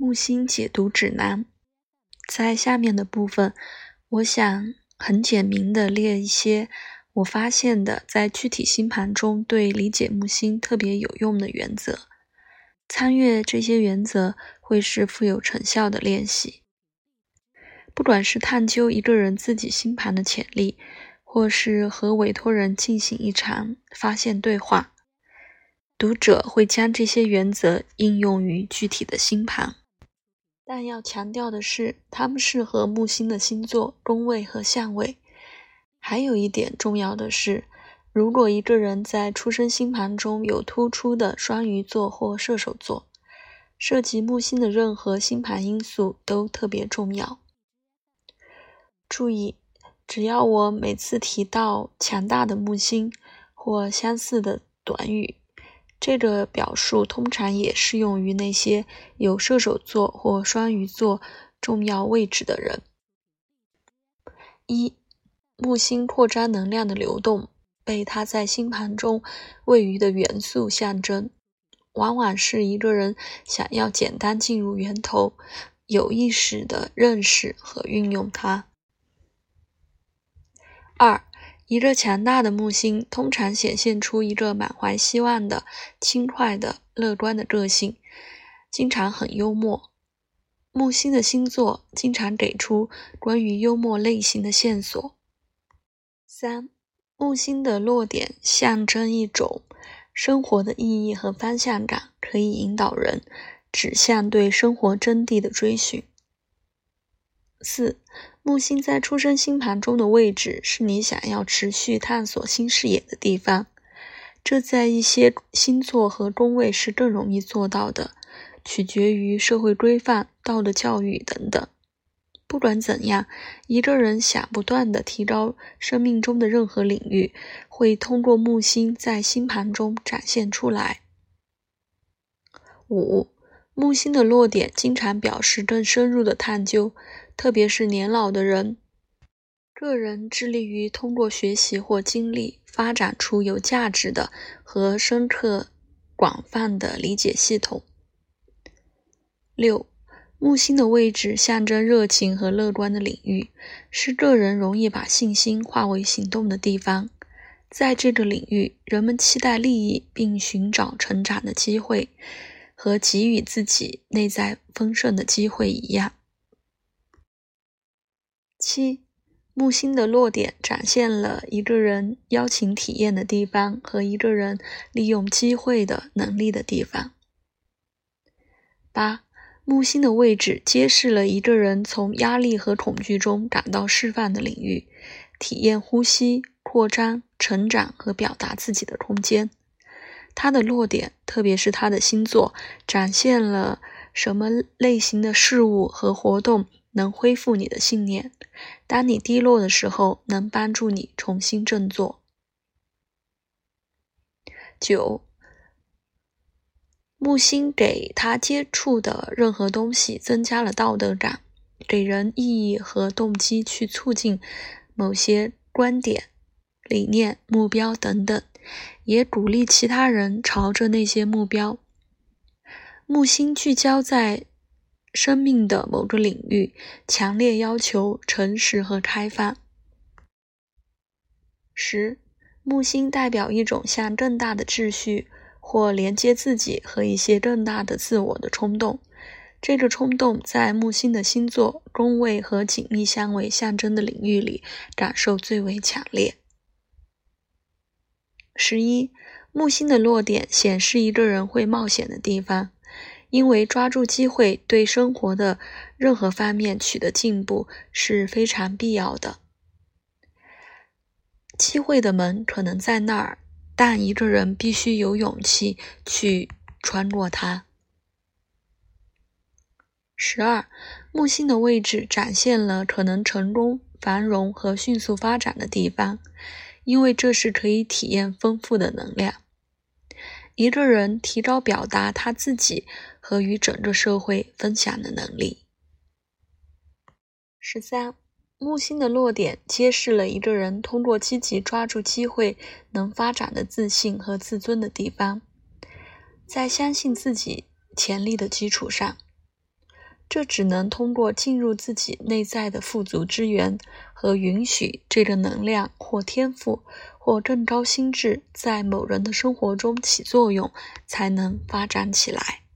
木星解读指南，在下面的部分，我想很简明的列一些我发现的在具体星盘中对理解木星特别有用的原则。参阅这些原则会是富有成效的练习。不管是探究一个人自己星盘的潜力，或是和委托人进行一场发现对话，读者会将这些原则应用于具体的星盘。但要强调的是，它们适合木星的星座、宫位和相位。还有一点重要的是，如果一个人在出生星盘中有突出的双鱼座或射手座，涉及木星的任何星盘因素都特别重要。注意，只要我每次提到强大的木星或相似的短语。这个表述通常也适用于那些有射手座或双鱼座重要位置的人。一、木星扩张能量的流动被它在星盘中位于的元素象征，往往是一个人想要简单进入源头，有意识的认识和运用它。二。一个强大的木星通常显现出一个满怀希望的、轻快的、乐观的个性，经常很幽默。木星的星座经常给出关于幽默类型的线索。三、木星的落点象征一种生活的意义和方向感，可以引导人指向对生活真谛的追寻。四。木星在出生星盘中的位置是你想要持续探索新视野的地方，这在一些星座和宫位是更容易做到的，取决于社会规范、道德教育等等。不管怎样，一个人想不断的提高生命中的任何领域，会通过木星在星盘中展现出来。五。木星的落点经常表示更深入的探究，特别是年老的人。个人致力于通过学习或经历发展出有价值的和深刻、广泛的理解系统。六，木星的位置象征热情和乐观的领域，是个人容易把信心化为行动的地方。在这个领域，人们期待利益并寻找成长的机会。和给予自己内在丰盛的机会一样。七，木星的落点展现了一个人邀请体验的地方和一个人利用机会的能力的地方。八，木星的位置揭示了一个人从压力和恐惧中感到释放的领域，体验呼吸、扩张、成长和表达自己的空间。它的落点，特别是它的星座，展现了什么类型的事物和活动能恢复你的信念？当你低落的时候，能帮助你重新振作。九，木星给他接触的任何东西增加了道德感，给人意义和动机去促进某些观点、理念、目标等等。也鼓励其他人朝着那些目标。木星聚焦在生命的某个领域，强烈要求诚实和开放。十，木星代表一种向更大的秩序或连接自己和一些更大的自我的冲动。这个冲动在木星的星座、宫位和紧密相位象征的领域里感受最为强烈。十一，木星的落点显示一个人会冒险的地方，因为抓住机会对生活的任何方面取得进步是非常必要的。机会的门可能在那儿，但一个人必须有勇气去穿过它。十二，木星的位置展现了可能成功、繁荣和迅速发展的地方。因为这是可以体验丰富的能量。一个人提高表达他自己和与整个社会分享的能力。十三，木星的落点揭示了一个人通过积极抓住机会能发展的自信和自尊的地方。在相信自己潜力的基础上，这只能通过进入自己内在的富足之源和允许这个能量或天赋或更高心智在某人的生活中起作用，才能发展起来。